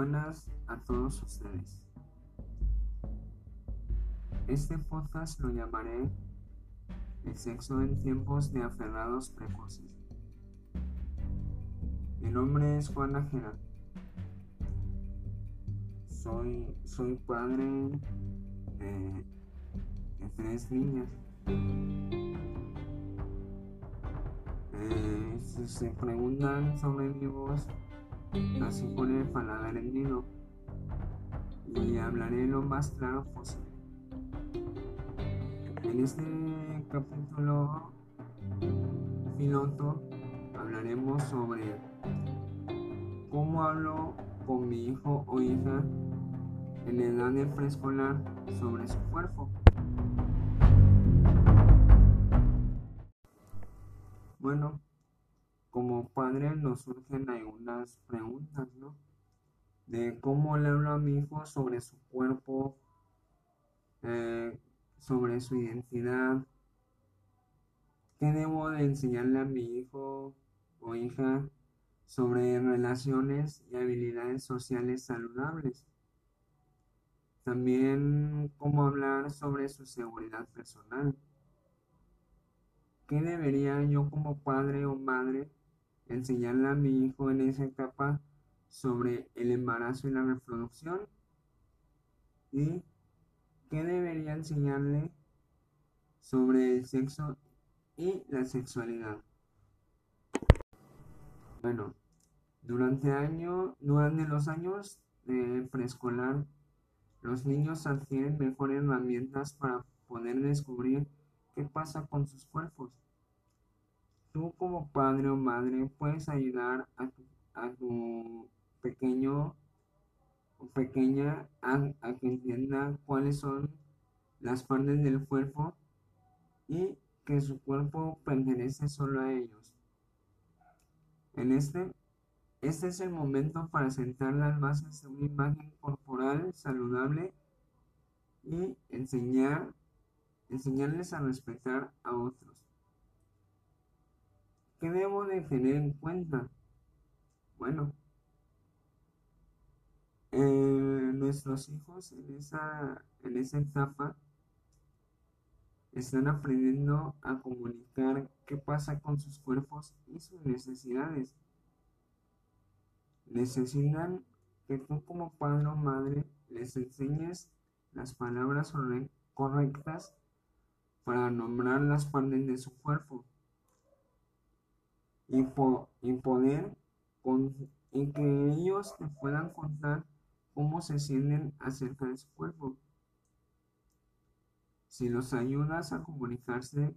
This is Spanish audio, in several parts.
Buenas a todos ustedes. Este podcast lo llamaré El sexo en tiempos de aferrados precoces. Mi nombre es Juan Ajera. Soy, soy padre de, de tres niñas. Eh, si se preguntan sobre mi voz, así con el paladar hendido y hablaré lo más claro posible. En este capítulo piloto hablaremos sobre cómo hablo con mi hijo o hija en edad de preescolar sobre su cuerpo. Bueno, como padre nos surgen algunas preguntas, ¿no? De cómo le hablo a mi hijo sobre su cuerpo, eh, sobre su identidad, qué debo de enseñarle a mi hijo o hija sobre relaciones y habilidades sociales saludables. También cómo hablar sobre su seguridad personal. ¿Qué debería yo como padre o madre enseñarle a mi hijo en esa etapa sobre el embarazo y la reproducción? ¿Y qué debería enseñarle sobre el sexo y la sexualidad? Bueno, durante, año, durante los años de preescolar, los niños adquieren mejores herramientas para poder descubrir qué pasa con sus cuerpos. Tú como padre o madre puedes ayudar a tu, pequeño o pequeña a, que entienda cuáles son las partes del cuerpo y que su cuerpo pertenece solo a ellos. En este, este es el momento para sentar las bases de una imagen corporal saludable y enseñar enseñarles a respetar a otros. ¿Qué debo de tener en cuenta? Bueno, eh, nuestros hijos en esa, en esa etapa están aprendiendo a comunicar qué pasa con sus cuerpos y sus necesidades. Necesitan que tú como padre o madre les enseñes las palabras correctas para nombrar las partes de su cuerpo y, poder con, y que ellos te puedan contar cómo se sienten acerca de su cuerpo. Si los ayudas a comunicarse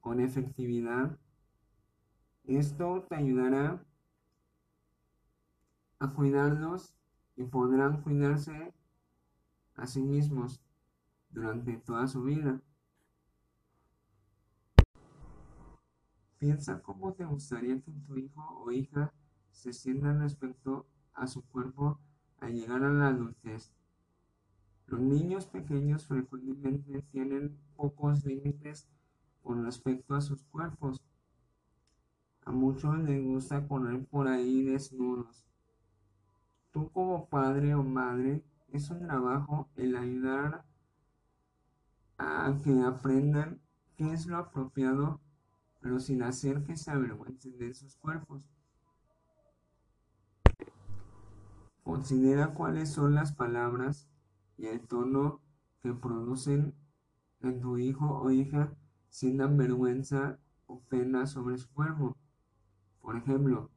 con efectividad, esto te ayudará a cuidarlos y podrán cuidarse a sí mismos durante toda su vida. Piensa cómo te gustaría que tu hijo o hija se sienta respecto a su cuerpo al llegar a la adultez. Los niños pequeños frecuentemente tienen pocos límites con respecto a sus cuerpos. A muchos les gusta poner por ahí desnudos. Tú como padre o madre es un trabajo el ayudar a que aprendan qué es lo apropiado pero sin hacer que se avergüencen de sus cuerpos. Considera cuáles son las palabras y el tono que producen en tu hijo o hija sientan vergüenza o pena sobre su cuerpo. Por ejemplo,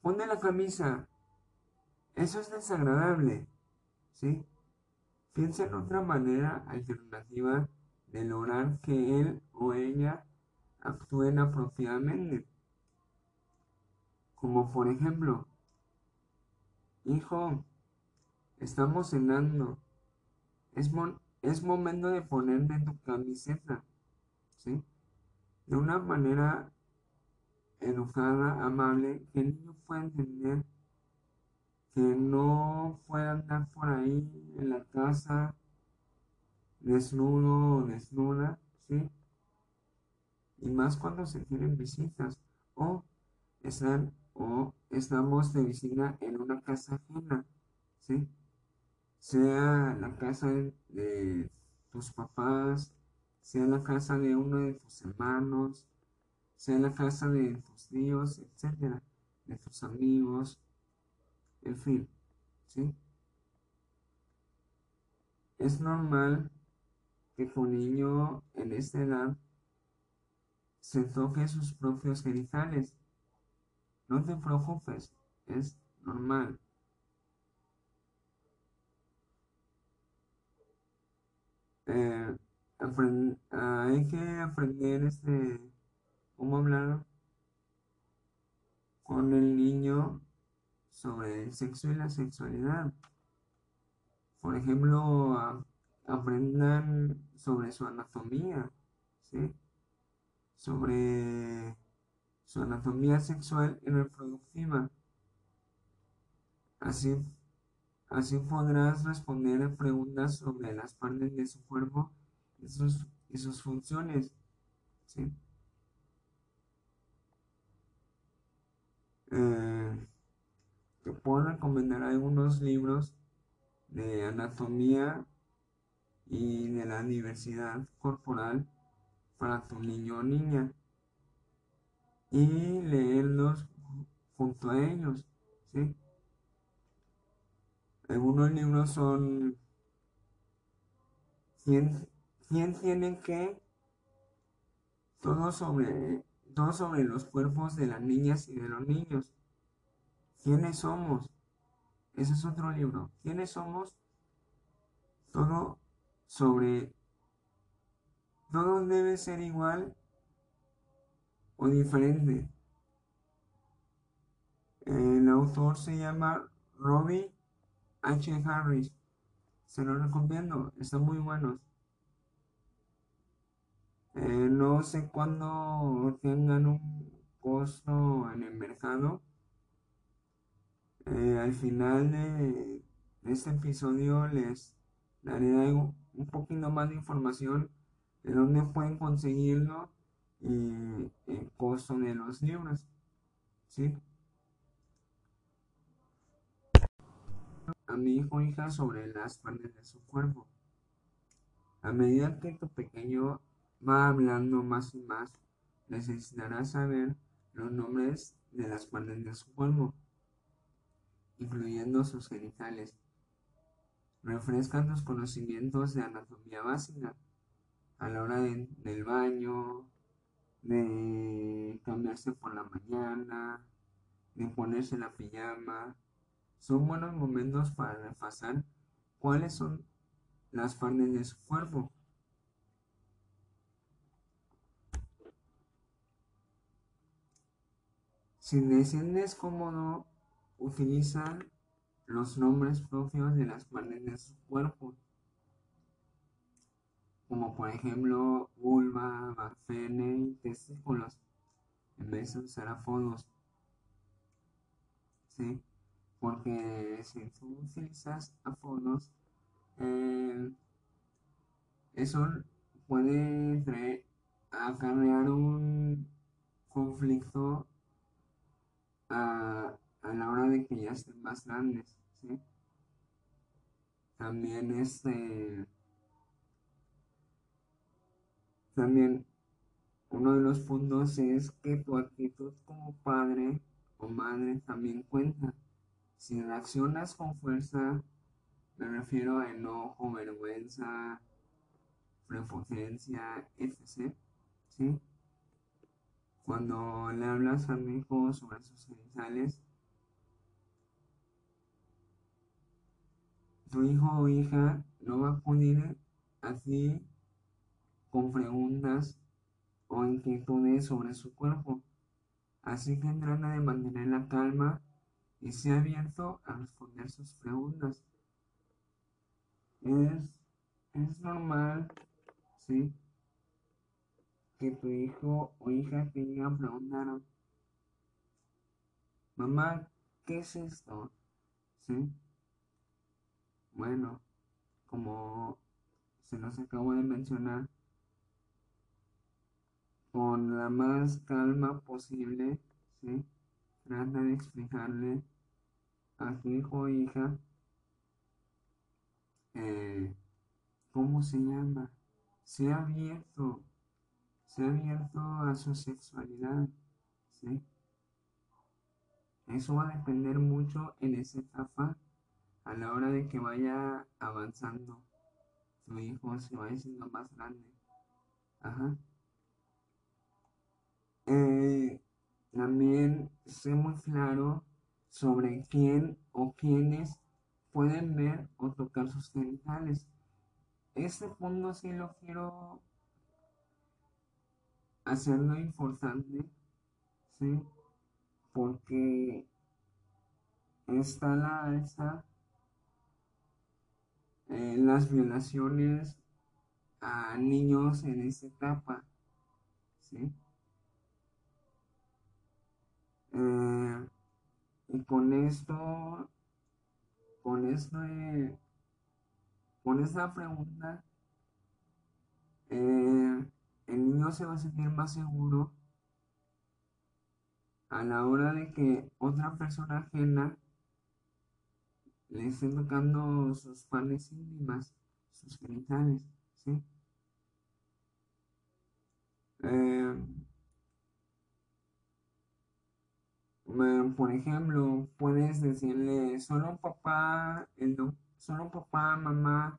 ponte la camisa. Eso es desagradable. ¿Sí? Piensa en otra manera alternativa de lograr que él o ella actúen apropiadamente. Como por ejemplo, hijo, estamos cenando. Es, es momento de ponerme tu camiseta. ¿Sí? De una manera educada, amable, que el niño pueda entender que no puede andar por ahí en la casa desnudo o desnuda, ¿sí? Y más cuando se tienen visitas o están o estamos de visita en una casa ajena ¿sí? Sea la casa de tus papás, sea la casa de uno de tus hermanos, sea la casa de tus tíos, etcétera, de tus amigos, en fin, ¿sí? Es normal que tu niño en esta edad se toque sus propios genitales. No te preocupes, es normal. Eh, hay que aprender este cómo hablar con el niño sobre el sexo y la sexualidad. Por ejemplo, aprendan sobre su anatomía, ¿sí? Sobre su anatomía sexual y reproductiva. Así, así podrás responder a preguntas sobre las partes de su cuerpo y sus, y sus funciones. ¿sí? Eh, te puedo recomendar algunos libros de anatomía y de la diversidad corporal para tu niño o niña y leerlos junto a ellos, ¿sí? Algunos libros son ¿Quién, quién tiene que? Todo sobre, todo sobre los cuerpos de las niñas y de los niños. ¿Quiénes somos? Ese es otro libro. ¿Quiénes somos? Todo sobre todo debe ser igual o diferente. El autor se llama Robbie H. Harris. Se lo recomiendo, están muy buenos. Eh, no sé cuándo tengan un costo en el mercado. Eh, al final de, este episodio les daré un poquito más de información de dónde pueden conseguirlo y el costo de los libros. ¿sí? A mi hijo hija sobre las partes de su cuerpo. A medida que tu pequeño va hablando más y más, necesitará saber los nombres de las partes de su cuerpo, incluyendo sus genitales. Refresca tus conocimientos de anatomía básica a la hora del baño, de cambiarse por la mañana, de ponerse la pijama. Son buenos momentos para repasar cuáles son las partes de su cuerpo. Si te sientes cómodo, utiliza los nombres propios de las partes de su cuerpo como por ejemplo vulva, pene y testículos, en vez de usar apodos. ¿Sí? Porque si tú utilizas apodos, eh, eso puede acarrear un conflicto a, a, la hora de que ya estén más grandes. ¿sí? También este También uno de los puntos es que tu actitud como padre o madre también cuenta. Si reaccionas con fuerza, me refiero a enojo, vergüenza, prepotencia, etc. ¿Sí? Cuando le hablas a mi hijo sobre sus genitales, tu hijo o hija no va a poder así con preguntas o inquietudes sobre su cuerpo. Así que trata de mantener la calma y sea abierto a responder sus preguntas. Es, es normal, ¿sí? Que tu hijo o hija te diga preguntar, mamá, ¿qué es esto? ¿Sí? Bueno, como se nos acabó de mencionar, con la más calma posible, ¿sí? Trata de explicarle a tu hijo o hija eh, ¿cómo se llama? Se ha abierto, se ha abierto a su sexualidad, ¿sí? Eso va a depender mucho en esa etapa a la hora de que vaya avanzando tu hijo, se vaya siendo más grande. Ajá. Eh, también sé muy claro sobre quién o quiénes pueden ver o tocar sus genitales. Este punto sí lo quiero hacerlo importante, ¿sí? Porque está la alza en las violaciones a niños en esta etapa, ¿sí? Eh, y con esto, con esto, con esta pregunta, eh, el niño se va a sentir más seguro a la hora de que otra persona ajena le esté tocando sus partes íntimas, sus genitales, ¿sí? Eh, por ejemplo, puedes decirle solo papá, el solo papá, mamá,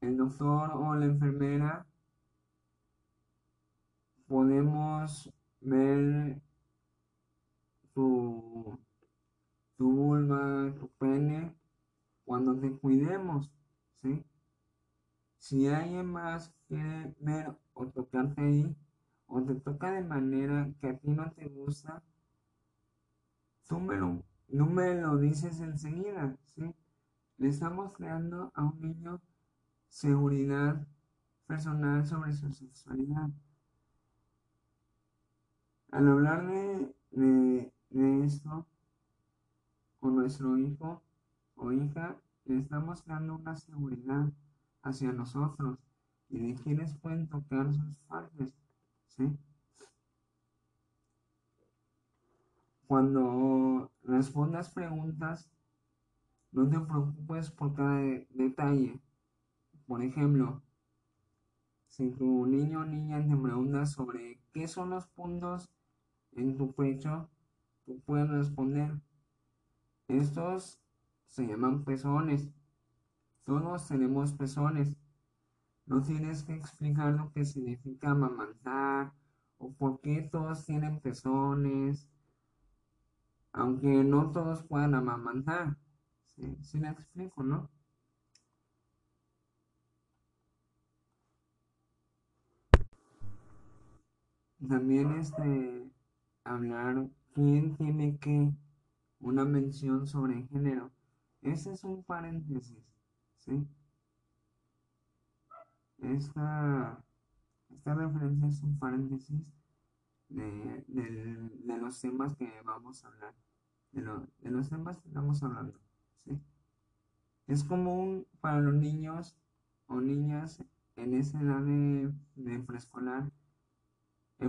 el doctor o la enfermera podemos ver tu, tu vulva, tu pene, cuando te cuidemos, ¿sí? Si alguien más quiere ver o tocarte ahí, o te toca de manera que a ti no te gusta, tú me lo, no me lo dices enseguida, ¿sí? Le estamos creando a un niño seguridad personal sobre su sexualidad. Al hablar de, esto con nuestro hijo o hija, le estamos dando una seguridad hacia nosotros y de quienes pueden tocar sus partes, ¿sí? Cuando respondas preguntas, no te preocupes por cada detalle. Por ejemplo, si tu niño o niña te pregunta sobre qué son los puntos en tu pecho, tú puedes responder. Estos se llaman pezones. Todos tenemos pezones. No tienes que explicar lo que significa amamantar o por qué todos tienen pezones. Aunque no todos puedan amamantar. ¿Sí, ¿Sí me explico, no? También este hablar quién tiene que una mención sobre género. Ese es un paréntesis, ¿sí? Esta, esta referencia es un paréntesis de, los temas que vamos a hablar, de, de los temas que estamos hablando, ¿sí? Es común para los niños o niñas en esa edad de, de preescolar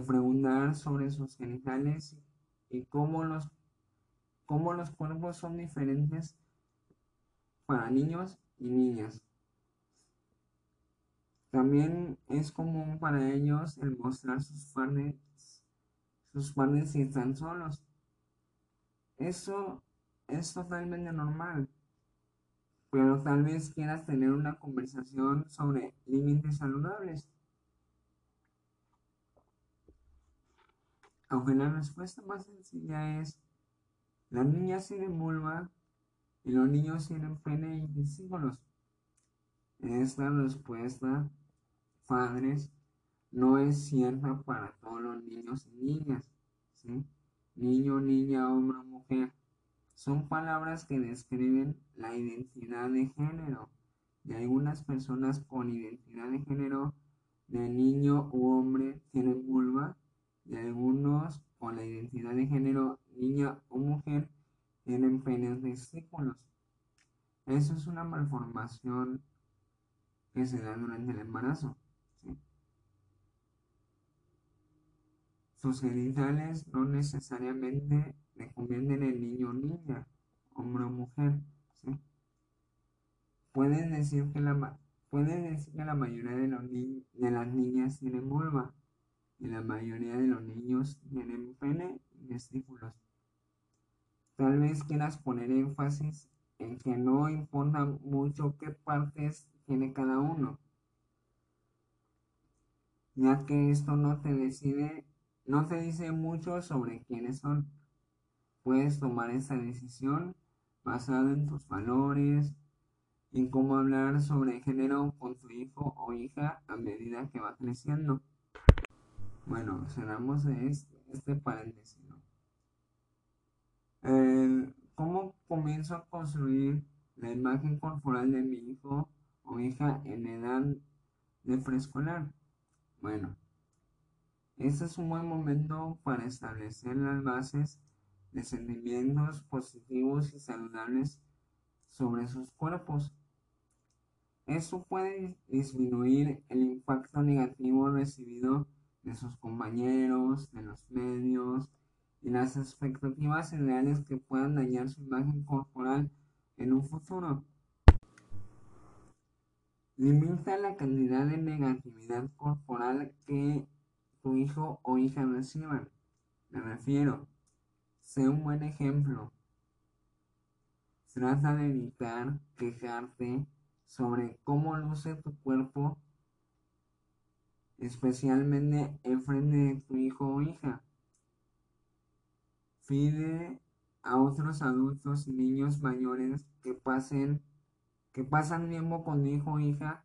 preguntar sobre sus genitales y cómo los, cómo los cuerpos son diferentes para niños y niñas. También es común para ellos el mostrar sus partes, sus partes si están solos. Eso es totalmente normal, pero tal vez quieras tener una conversación sobre límites saludables. Aunque la respuesta más sencilla es, las niñas tienen vulva y los niños tienen pene y testículos. Esta respuesta, padres, no es cierta para todos los niños y niñas. Niño, niña, hombre mujer. Son palabras que describen la identidad de género de algunas personas con identidad de género de niño u hombre tienen vulva y algunos con la identidad de género niña o mujer tienen penes testículos. Eso es una malformación que se da durante el embarazo. Sus genitales no necesariamente le convienen en niño o niña, hombre o mujer. pueden decir que la, pueden decir que la mayoría de, los las niñas tienen vulva y la mayoría de los niños tienen pene y testículos. Tal vez quieras poner énfasis en que no importa mucho qué partes tiene cada uno, ya que esto no te decide, no te dice mucho sobre quiénes son. Puedes tomar esa decisión basada en tus valores y cómo hablar sobre género con tu hijo o hija a medida que va creciendo. Bueno, cerramos este, este paréntesis. ¿Cómo comienzo a construir la imagen corporal de mi hijo o hija en edad de preescolar? Bueno, este es un buen momento para establecer las bases de sentimientos positivos y saludables sobre sus cuerpos. Eso puede disminuir el impacto negativo recibido de sus compañeros, de los medios y las expectativas ideales que puedan dañar su imagen corporal en un futuro. Limita la cantidad de negatividad corporal que tu hijo o hija reciban. Me refiero, sé un buen ejemplo. Trata de evitar quejarte sobre cómo luce tu cuerpo, especialmente en frente de tu hijo o hija. Pide a otros adultos y niños mayores que pasen que pasan tiempo con tu hijo o hija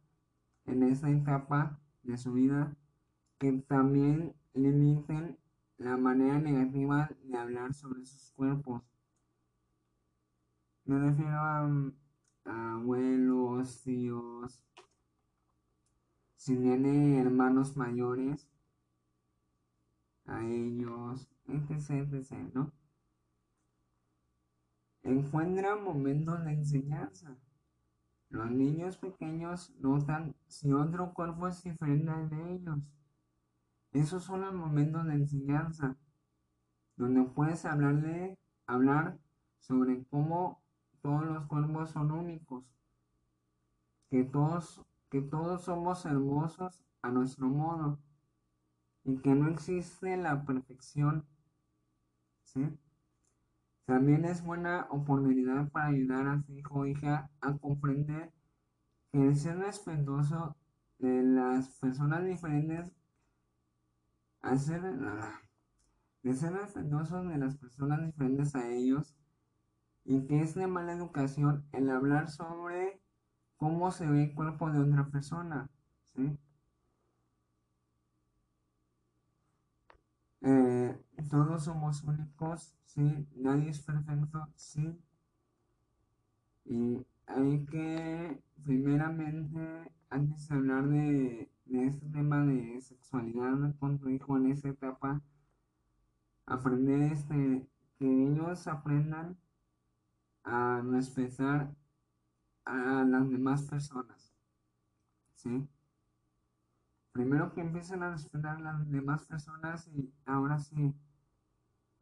en esta etapa de su vida que también limiten la manera negativa de hablar sobre sus cuerpos. Me refiero a, abuelos, tíos, si tiene hermanos mayores, a ellos, etc, etc, ¿no? Encuentra momentos de enseñanza. Los niños pequeños notan si otro cuerpo es diferente al de ellos. Esos son los momentos de enseñanza, donde puedes hablarle, hablar sobre cómo todos los cuerpos son únicos, que todos, que todos somos hermosos a nuestro modo y que no existe la perfección. También es buena oportunidad para ayudar a su hijo o hija a comprender que el ser respetuoso de las personas diferentes, hacer, de ser respetuosos de las personas diferentes a ellos, y que es de mala educación el hablar sobre cómo se ve el cuerpo de otra persona, ¿sí? Eh, todos somos únicos, sí, nadie es perfecto, sí. Y hay que, primeramente, antes de hablar de, de este tema de sexualidad con tu hijo en esta etapa, aprender este, que ellos aprendan a respetar a las demás personas. ¿Sí? Primero que empiecen a respetar a las demás personas y ahora sí,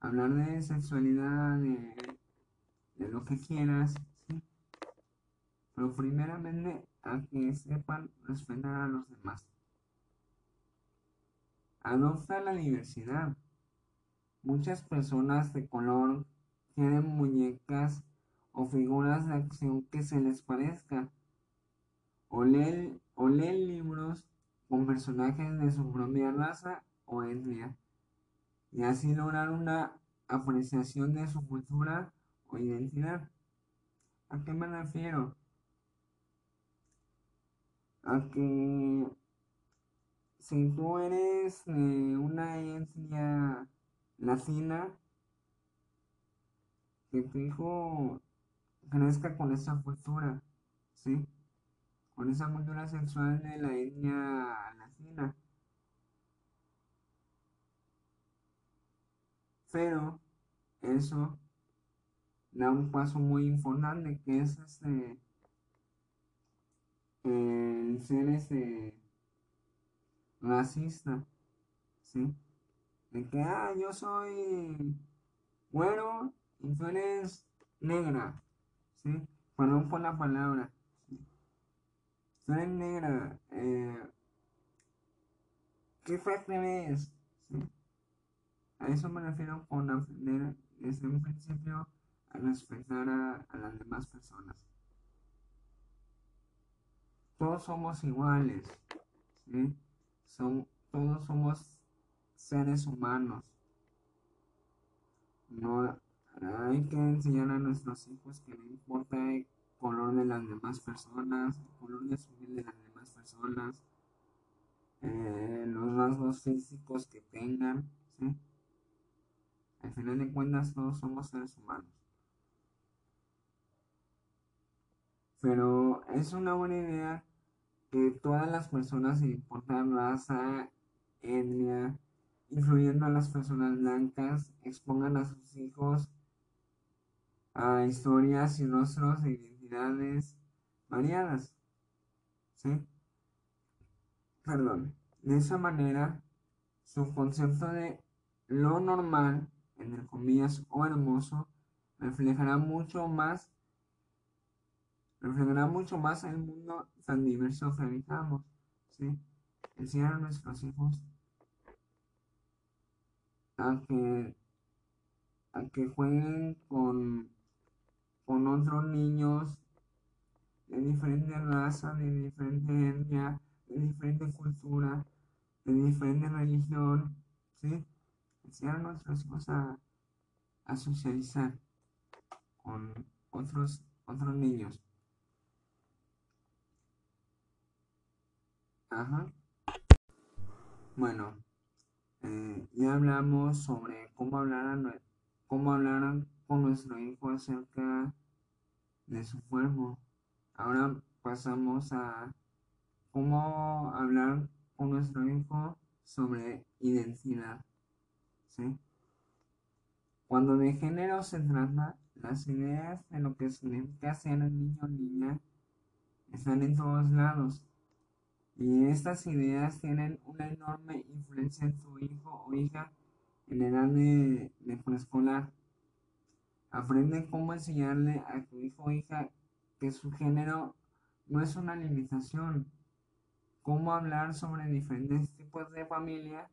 hablar de sexualidad, de, lo que quieras. Pero primeramente a que sepan respetar a los demás. Adopta la diversidad. Muchas personas de color tienen muñecas o figuras de acción que se les parezca, o leen, libros con personajes de su propia raza o etnia, y así lograr una apreciación de su cultura o identidad. ¿A qué me refiero? A que si tú eres de una etnia latina, que tu hijo crezca con esa cultura, ¿sí? Con esa cultura sexual de la etnia latina. Pero eso da un paso muy importante que es este el ser este racista, ¿sí? De que, ah, yo soy bueno y tú eres negra, Perdón por la palabra. Soy negra. Eh, ¿Qué frase es? A eso me refiero con aprender desde un principio a respetar a, las demás personas. Todos somos iguales, Son, todos somos seres humanos. No hay que enseñar a nuestros hijos que no importa el color de las demás personas, el color de su piel de las demás personas, eh, los rasgos físicos que tengan, Al final de cuentas todos somos seres humanos. Pero es una buena idea todas las personas, sin importar raza, etnia, incluyendo a las personas blancas, expongan a sus hijos a historias y rostros e identidades variadas. ¿Sí? Perdón. De esa manera, su concepto de lo normal, el comillas, o hermoso, reflejará mucho más reflejará mucho más el mundo tan diverso que habitamos. ¿sí? Enseñar a nuestros hijos a que, a que jueguen con, con otros niños de diferente raza, de diferente etnia, de diferente cultura, de diferente religión, ¿sí? Enseñar a nuestros hijos a, a socializar con otros, otros niños. Bueno, eh, ya hablamos sobre cómo hablar, cómo con nuestro hijo acerca de su cuerpo. Ahora pasamos a cómo hablar con nuestro hijo sobre identidad. ¿sí? Cuando de género se trata, las ideas de lo que significa ser niño o niña están en todos lados. Y estas ideas tienen una enorme influencia en tu hijo o hija en edad de, de preescolar. Aprende cómo enseñarle a tu hijo o hija que su género no es una limitación. Cómo hablar sobre diferentes tipos de familia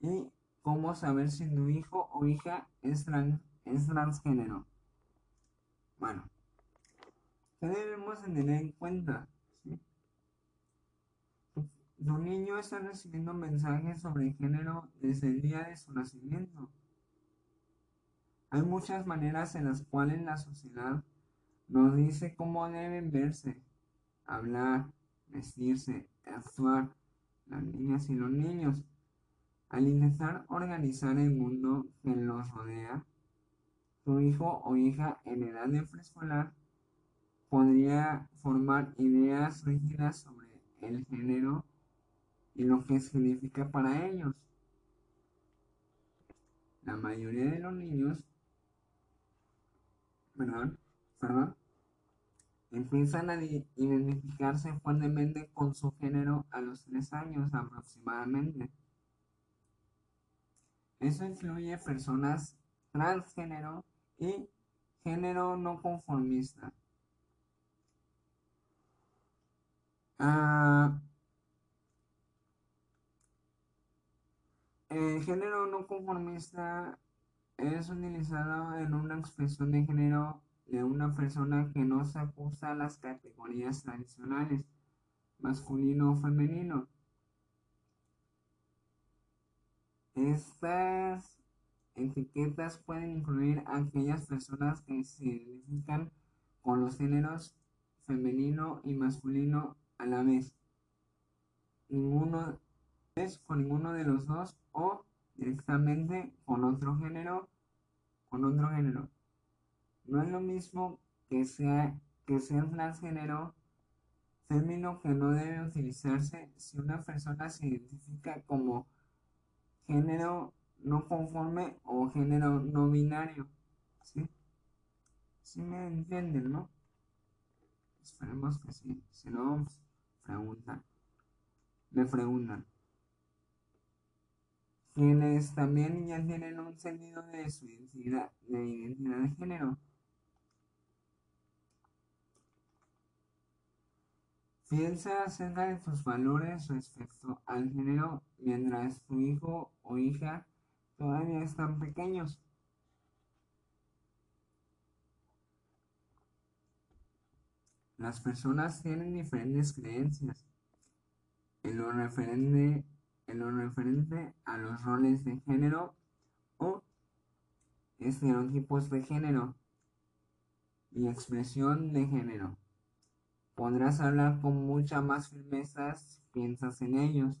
y cómo saber si tu hijo o hija es, es transgénero. Bueno, ¿qué debemos tener en cuenta? Tu niño está recibiendo mensajes sobre género desde el día de su nacimiento. Hay muchas maneras en las cuales la sociedad nos dice cómo deben verse, hablar, vestirse, actuar las niñas y los niños. Al intentar organizar el mundo que los rodea, tu hijo o hija en edad de preescolar podría formar ideas rígidas sobre el género y lo que significa para ellos. La mayoría de los niños, ¿verdad? ¿Perdón? Empiezan a identificarse fuertemente con su género a los tres años aproximadamente. Eso incluye personas transgénero y género no conformista. Ah, El género no conformista es utilizado en una expresión de género de una persona que no se ajusta a las categorías tradicionales, masculino o femenino. Estas etiquetas pueden incluir a aquellas personas que se identifican con los géneros femenino y masculino a la vez. Ninguno con ninguno de los dos o directamente con otro género, con otro género. No es lo mismo que sea que sea transgénero, término que no debe utilizarse si una persona se identifica como género no conforme o género no binario. ¿Sí? ¿Sí me entienden, no? Esperemos que sí. Si no, preguntan. Me preguntan quienes también ya tienen un sentido de su identidad, de identidad de género. Piensa acerca de tus valores respecto al género mientras tu hijo o hija todavía están pequeños. Las personas tienen diferentes creencias en lo referente, en lo referente a los roles de género o estereotipos de género y expresión de género. Podrás hablar con mucha más firmeza si piensas en ellos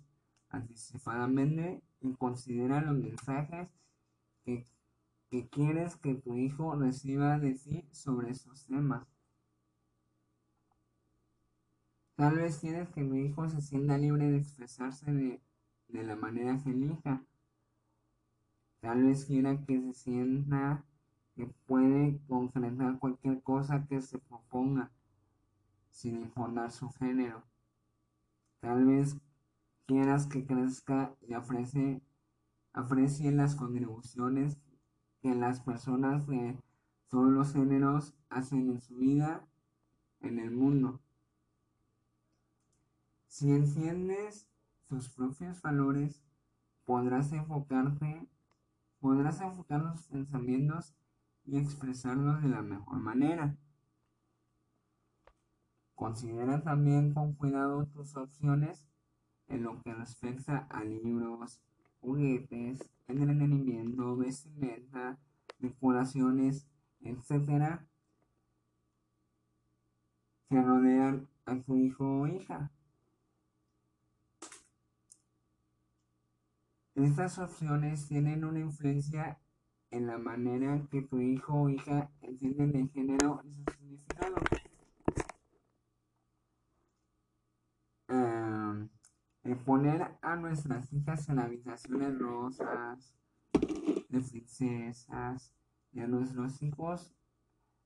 anticipadamente y considera los mensajes que, quieres que tu hijo reciba de ti sobre esos temas. Tal vez quieres que tu hijo se sienta libre de expresarse de, de la manera que elija. Tal vez quiera que se sienta que puede concretar cualquier cosa que se proponga sin importar su género. Tal vez quieras que crezca y aprecie, las contribuciones que las personas de todos los géneros hacen en su vida en el mundo. Si entiendes tus propios valores, podrás enfocarte, podrás enfocar los pensamientos y expresarlos de la mejor manera. Considera también con cuidado tus opciones en lo que respecta a libros, juguetes, entretenimiento, vestimenta, decoraciones, etc. que rodean a tu hijo o hija. Estas opciones tienen una influencia en la manera que tu hijo o hija entiende el género y su significado. poner a nuestras hijas en habitaciones rosas, de princesas, y a nuestros hijos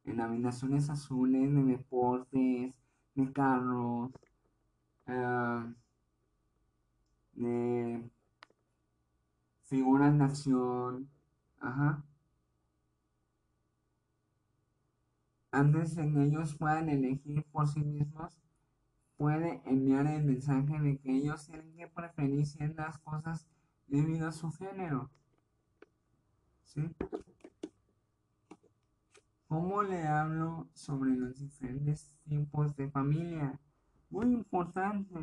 en habitaciones azules de deportes, de carros, ah, de figuras de acción, ajá. Antes de que ellos puedan elegir por sí mismos, puede enviar el mensaje de que ellos tienen que preferir ciertas cosas debido a su género. ¿Sí? ¿Cómo le hablo sobre los diferentes tipos de familia? Muy importante.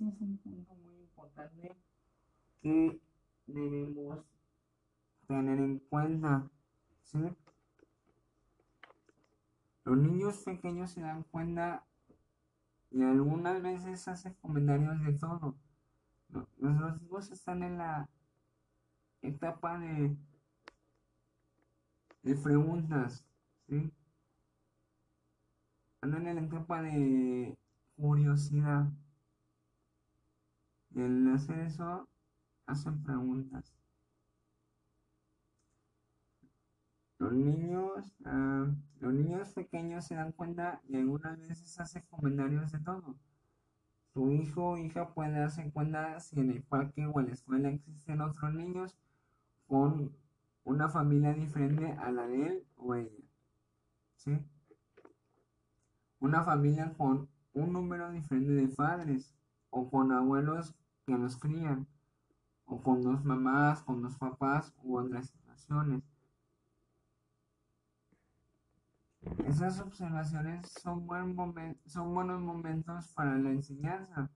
Es un punto muy importante que debemos tener en cuenta. ¿Sí? Los niños pequeños se dan cuenta y algunas veces hace comentarios de todo. Nuestros hijos están en la etapa de, de preguntas, ¿sí? Andan en la etapa de curiosidad. Y al hacer eso, hacen preguntas. Los niños, ah, los niños pequeños se dan cuenta y algunas veces hacen comentarios de todo. Su hijo o hija puede darse cuenta si en el parque o en la escuela existen otros niños con una familia diferente a la de él o ella. ¿Sí? Una familia con un número diferente de padres o con abuelos que los crían o con dos mamás, con dos papás u otras situaciones. Esas observaciones son, buenos momentos para la enseñanza.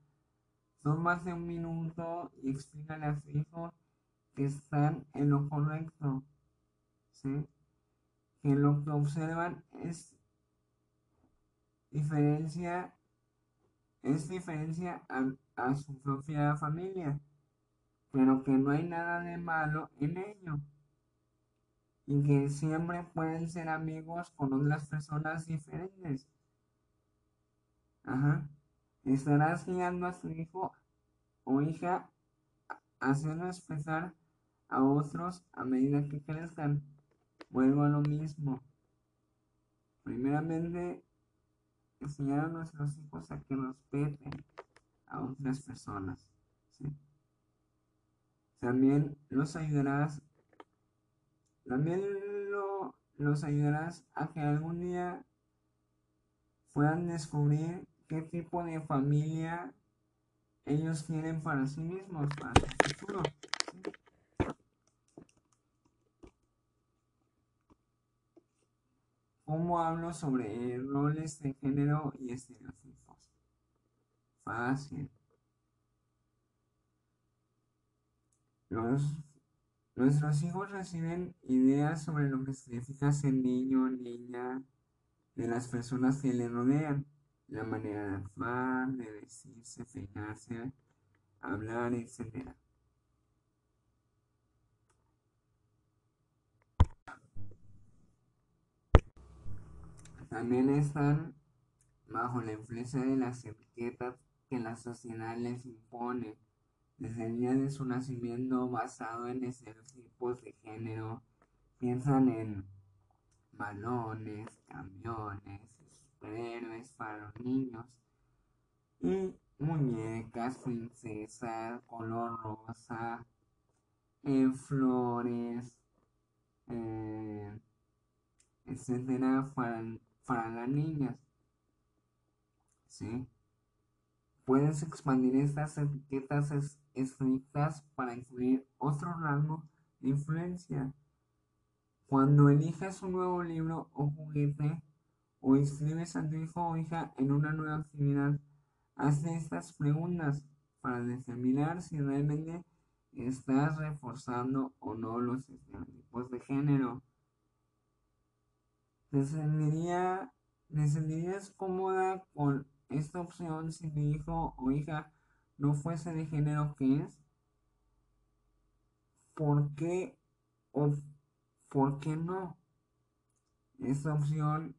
Son más de un minuto y explícale a su hijo que están en lo correcto. ¿sí? Que lo que observan es diferencia, es diferencia a su propia familia, pero que no hay nada de malo en ello y que siempre pueden ser amigos con otras personas diferentes. Ajá. Estarás guiando a su hijo o hija haciendo expresar a otros a medida que crezcan. Vuelvo a lo mismo. Primeramente, enseñar a nuestros hijos a que respeten a otras personas. También los ayudarás también los ayudarás a que algún día puedan descubrir qué tipo de familia ellos quieren para sí mismos, para su futuro. ¿Cómo hablo sobre roles de género y estereotipos? Fácil. Nuestros hijos reciben ideas sobre lo que significa ser niño, niña, de las personas que le rodean, la manera de actuar, de decirse, peinarse, hablar, etc. También están bajo la influencia de las etiquetas que la sociedad les impone desde el día de su nacimiento basado en estereotipos de género. Piensan en balones, camiones, superhéroes para los niños y muñecas, princesas, color rosa, eh, flores, eh, etcétera, para, para las niñas. ¿Sí? Puedes expandir estas etiquetas estrictas para incluir otro rango de influencia. Cuando elijas un nuevo libro o juguete o inscribes a tu hijo o hija en una nueva actividad, haz estas preguntas para determinar si realmente estás reforzando o no los estereotipos de género. ¿Te, sentirías cómoda con esta opción si tu hijo o hija no fuese de género que es? ¿Por qué o por qué no? Esta opción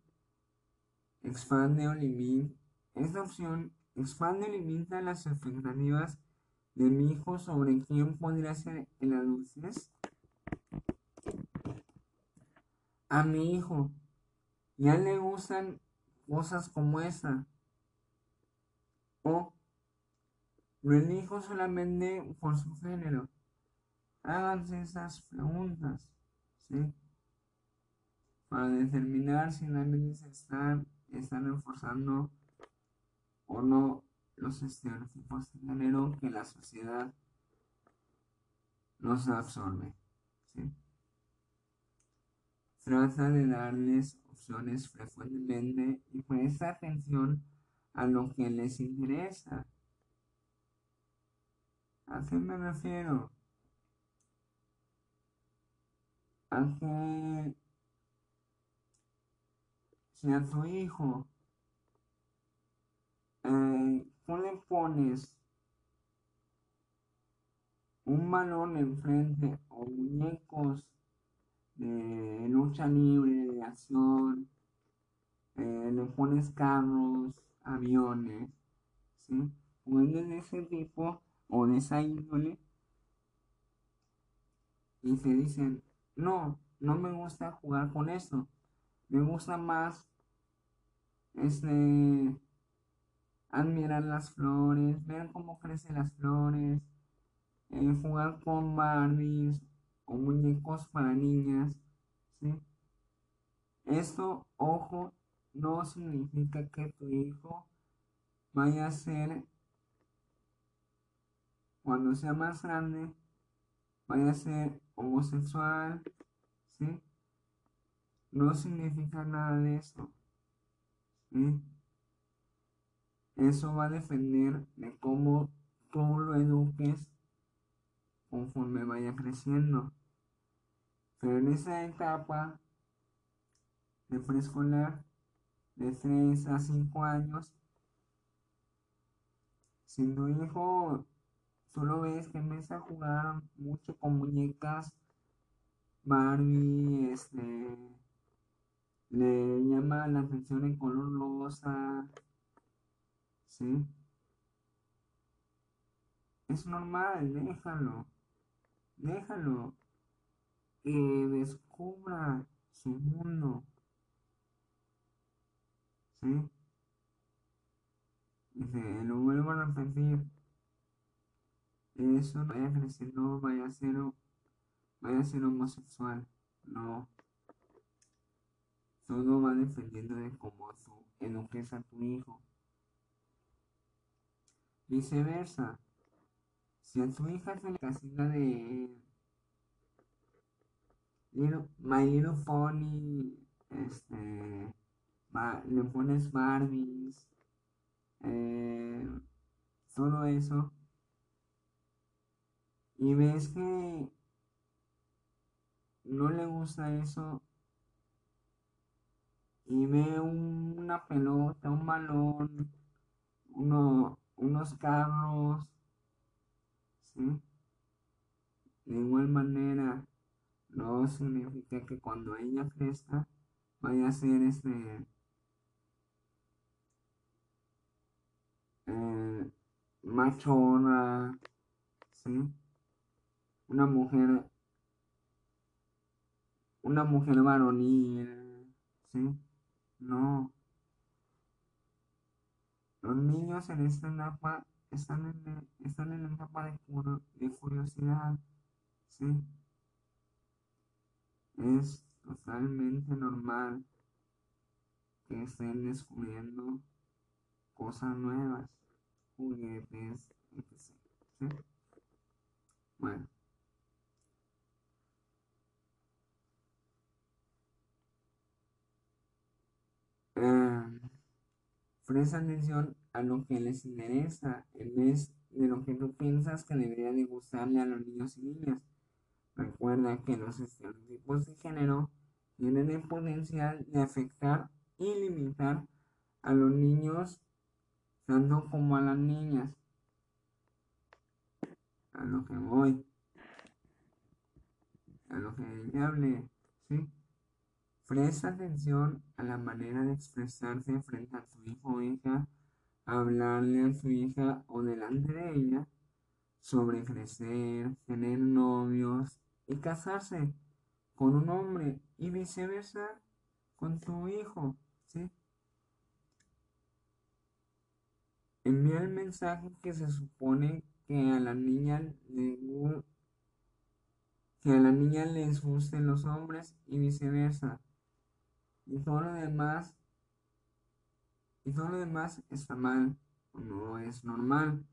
expande o limita. Esta opción expande o limita las expectativas de mi hijo sobre quién podría ser el adultez. A mi hijo ya le gustan cosas como esta. O lo elijo solamente por su género. Háganse esas preguntas, ¿sí? Para determinar si realmente se están, están reforzando o no los estereotipos de género que la sociedad nos absorbe. Trata de darles opciones frecuentemente y presta atención a lo que les interesa. ¿A qué me refiero? A que si a tu hijo eh, tú le pones un balón enfrente o muñecos de lucha libre, de acción, eh, le pones carros, aviones, ¿sí? De ese tipo o de esa índole y se dicen, no, no me gusta jugar con eso, me gusta más este admirar las flores, ver cómo crecen las flores, eh, jugar con Barbies o muñecos para niñas, ¿sí? Esto, ojo, no significa que tu hijo vaya a ser, cuando sea más grande, vaya a ser homosexual, ¿sí? No significa nada de ¿sí? Eso va a depender de cómo tú lo eduques conforme vaya creciendo. Pero en esa etapa de preescolar, de 3 a 5 años, si tu hijo solo ves que empieza a jugar mucho con muñecas, Barbie, este, le llama la atención el color rosa, ¿sí? Es normal, déjalo. Déjalo que descubra su mundo. ¿Sí? Dice, lo vuelvo a repetir. Eso vaya creciendo, vaya a ser, vaya a ser homosexual. No. Todo va dependiendo de cómo tú eduques a tu hijo. Viceversa, si a tu hija se le casita de My Little Pony, este, le pones Barbies, eh, todo eso, y ves que no le gusta eso, y ve una pelota, un balón, uno, unos carros, ¿sí? De igual manera, no significa que cuando ella crezca vaya a ser este eh, machona, ¿sí? Una mujer, una mujer varonil, ¿sí? No. Los niños en esta etapa están en, están en la etapa de, de curiosidad, ¿sí? Es totalmente normal que estén descubriendo cosas nuevas, juguetes, etc. Bueno. Presta atención a lo que les interesa en vez de lo que tú piensas que debería de gustarle a los niños y niñas. Recuerda que los estereotipos de género tienen el potencial de afectar y limitar a los niños tanto como a las niñas. A lo que voy. A lo que ya hablé. ¿Sí? Presta atención a la manera de expresarse frente a tu hijo o hija, hablarle a tu hija o delante de ella sobre crecer, tener novios y casarse con un hombre y viceversa con tu hijo, ¿sí? Envía el mensaje que se supone que a la niña le les gusten los hombres y viceversa y todo lo demás y todo lo demás está mal o no es normal.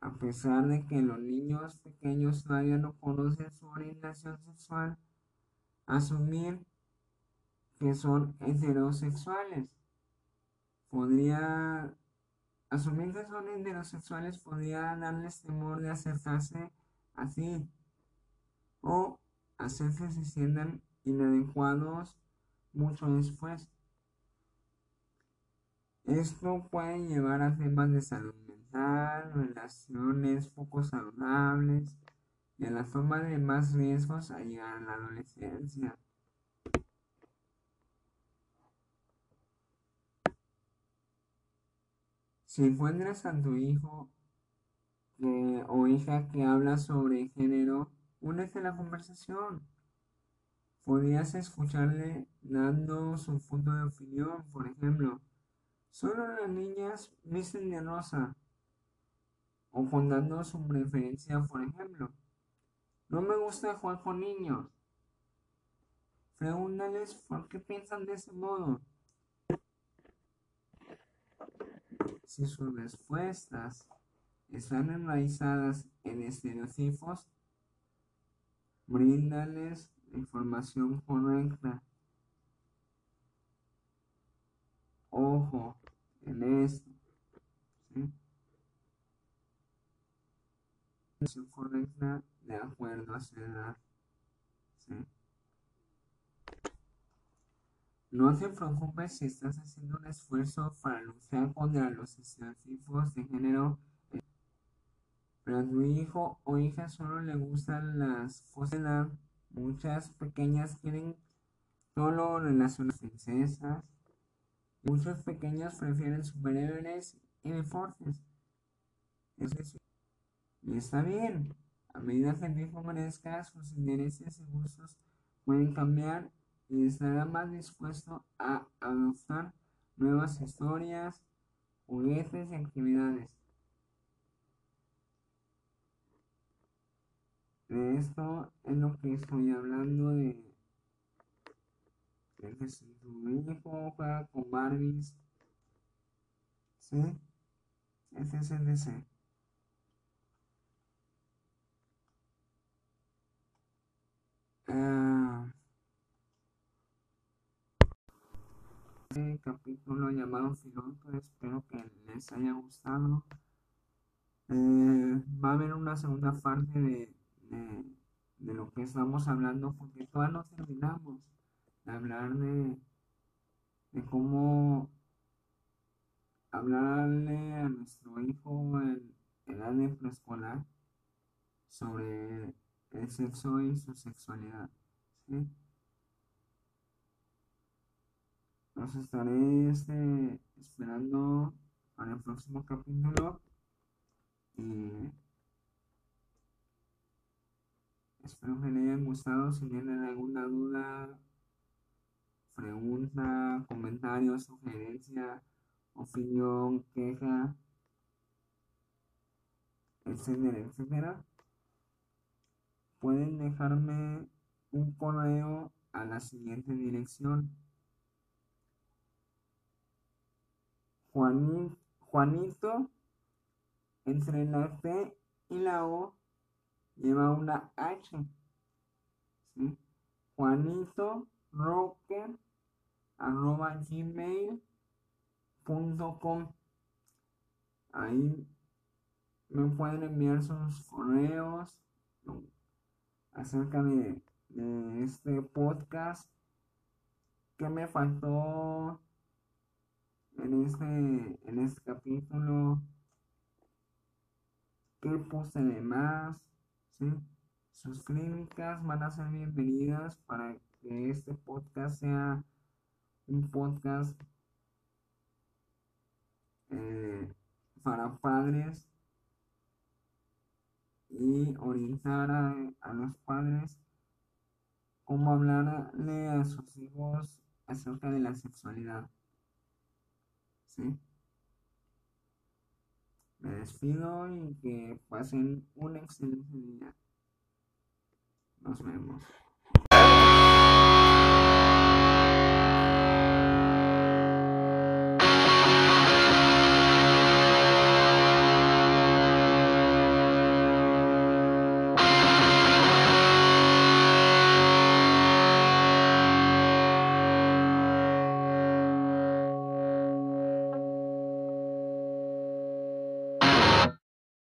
A pesar de que los niños pequeños todavía no conocen su orientación sexual, asumir que son heterosexuales podría asumir que son heterosexuales podría darles temor de acercarse así o hacer que se sientan inadecuados mucho después. Esto puede llevar a temas de salud mental, relaciones poco saludables y a la toma de más riesgos a llegar a la adolescencia. Si encuentras a tu hijo o hija que habla sobre género, únete a la conversación. Podías escucharle dando su punto de opinión, por ejemplo, solo las niñas visten de rosa, o contando su preferencia, por ejemplo, no me gusta jugar con niños. Pregúntales por qué piensan de ese modo. Si sus respuestas están enraizadas en estereotipos, bríndales información correcta. Ojo en esto. Información correcta de acuerdo a su edad. No te preocupes si estás haciendo un esfuerzo para luchar contra los estereotipos de género pero a tu hijo o hija solo le gustan las cosas Muchas pequeñas quieren solo relaciones princesas. Muchos pequeños prefieren superhéroes y deportes. Y está bien. A medida que el hijo crezca, sus intereses y gustos pueden cambiar y estará más dispuesto a adoptar nuevas historias, juguetes y actividades. De esto es lo que estoy hablando de, de que si tu hijo juega con Barbies, ¿sí? SSDC. Ah, capítulo llamado Filoto, espero que les haya gustado. Eh, va a haber una segunda parte de, de, lo que estamos hablando porque todavía no terminamos de hablar de, de cómo hablarle a nuestro hijo en edad de preescolar sobre el sexo y su sexualidad. Los estaré este, esperando para el próximo capítulo y espero que les haya gustado. Si tienen alguna duda, pregunta, comentario, sugerencia, opinión, queja, etcétera, etcétera, pueden dejarme un correo a la siguiente dirección. Juanito, entre la T y la O lleva una H. Juanito Rocker arroba gmail.com Ahí me pueden enviar sus correos acerca de, de este podcast. que me faltó en este, en este capítulo? ¿Qué puse de más? ¿Sí? Sus clínicas van a ser bienvenidas para que este podcast sea un podcast eh, para padres y orientar a, los padres cómo hablarle a sus hijos acerca de la sexualidad. ¿Sí? Me despido y que pasen un excelente día. Nos vemos.